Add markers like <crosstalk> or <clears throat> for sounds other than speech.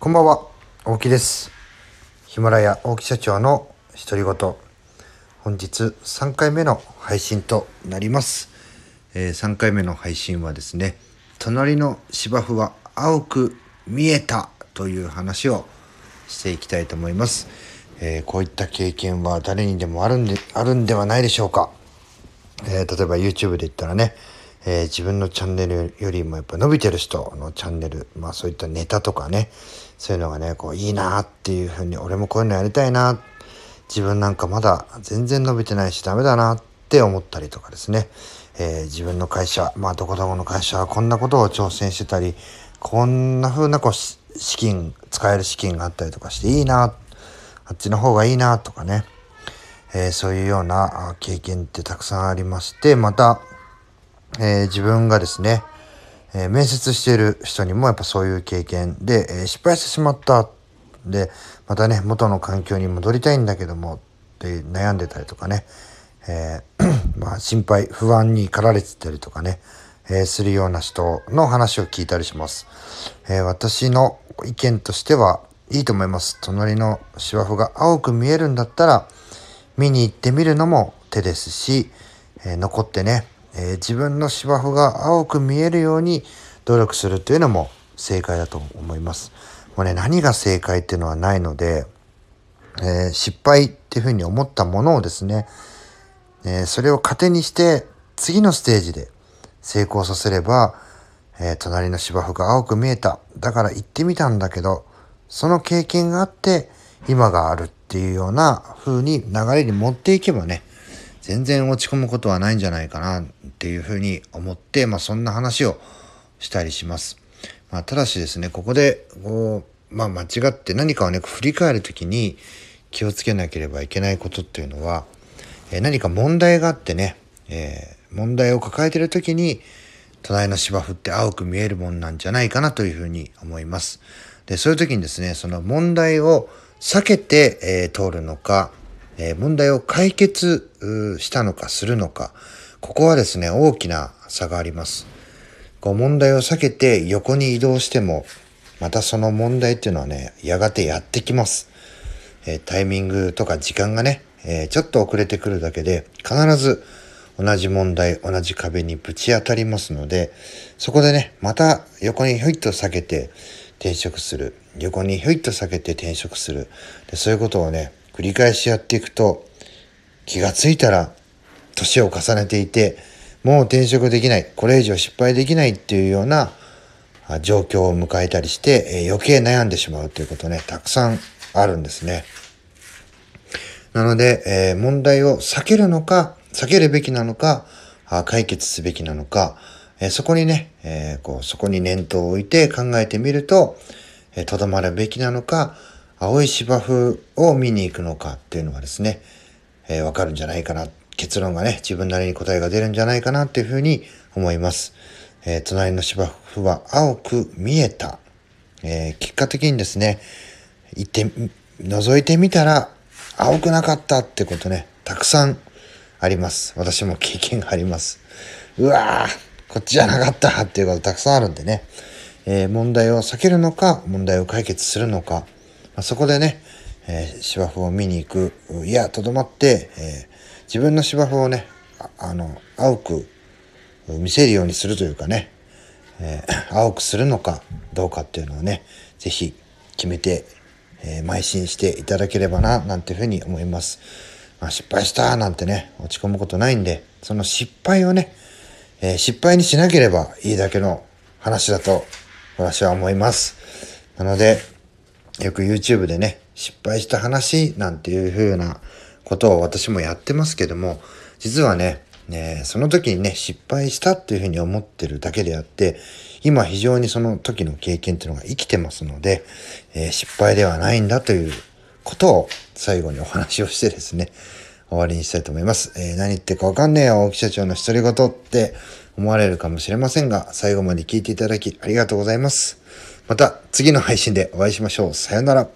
こんばんは、大木です。ヒマラヤ大木社長の独り言。本日3回目の配信となります。えー3回目の配信はですね、隣の芝生は青く見えたという話をしていきたいと思います。えーこういった経験は誰にでもあるんであるんではないでしょうか。えー例えば YouTube で言ったらね、えー自分のチャンネルよりもやっぱ伸びてる人のチャンネル、まあそういったネタとかね、そういうのがね、こういいなっていうふうに、俺もこういうのやりたいな、自分なんかまだ全然伸びてないしダメだなって思ったりとかですね、えー自分の会社、まあどこどこの会社はこんなことを挑戦してたり、こんな風なこう資金、使える資金があったりとかしていいな、あっちの方がいいなとかね、えーそういうような経験ってたくさんありまして、また、えー自分がですね、えー面接している人にもやっぱそういう経験で、えー失敗してしまった。で、またね、元の環境に戻りたいんだけども、って悩んでたりとかね、え <clears throat> まあ心配、不安に駆られてたりとかね、えするような人の話を聞いたりします。え私の意見としてはいいと思います。隣の芝生が青く見えるんだったら、見に行ってみるのも手ですし、え残ってね、えー自分の芝生が青く見えるように努力するというのも正解だと思います。もうね、何が正解っていうのはないので、えー失敗っていうふうに思ったものをですね、えーそれを糧にして次のステージで成功させれば、えー隣の芝生が青く見えた。だから行ってみたんだけど、その経験があって今があるっていうような風に流れに持っていけばね、全然落ち込むことはないんじゃないかなっていう風に思って、まあそんな話をしたりします。まあただしですね、ここでこう、まあ間違って何かをね、振り返るときに気をつけなければいけないことっていうのは、えー何か問題があってね、えー問題を抱えてるときに、隣の芝生って青く見えるもんなんじゃないかなというふうに思います。で、そういう時にですね、その問題を避けて、えー通るのか、え問題を解決したのかするのか、ここはですね、大きな差があります。こう問題を避けて横に移動しても、またその問題っていうのはね、やがてやってきます。えタイミングとか時間がね、えちょっと遅れてくるだけで、必ず同じ問題、同じ壁にぶち当たりますので、そこでね、また横にひょいっと避けて転職する。横にひょいっと避けて転職する。でそういうことをね、繰り返しやっていくと、気がついたら、年を重ねていて、もう転職できない、これ以上失敗できないっていうような状況を迎えたりして、余計悩んでしまうということね、たくさんあるんですね。なので、えー問題を避けるのか、避けるべきなのか、解決すべきなのか、えーそこにね、えーこう、そこに念頭を置いて考えてみると、えとどまるべきなのか、青い芝生を見に行くのかっていうのがですね、えーわかるんじゃないかな。結論がね、自分なりに答えが出るんじゃないかなっていうふうに思います。えー隣の芝生は青く見えた。えー結果的にですね、行って、覗いてみたら青くなかったってことね、たくさんあります。私も経験があります。うわーこっちじゃなかったっていうことたくさんあるんでね、えー問題を避けるのか、問題を解決するのか、まあ、そこでね、えー芝生を見に行く、いや、とどまって、えー自分の芝生をね、あの、青く見せるようにするというかね、えー青くするのかどうかっていうのをね、ぜひ決めて、えー邁進していただければな、なんていうふうに思います。まあ、失敗したなんてね、落ち込むことないんで、その失敗をね、えー失敗にしなければいいだけの話だと私は思います。なので、よく YouTube でね、失敗した話なんていう風なことを私もやってますけども、実はね、ねその時にね、失敗したっていう風に思ってるだけであって、今非常にその時の経験っていうのが生きてますので、えー失敗ではないんだということを最後にお話をしてですね、終わりにしたいと思います。えー何言ってかわかんねえよ、大木社長の独り言って思われるかもしれませんが、最後まで聞いていただきありがとうございます。また次の配信でお会いしましょう。さよなら。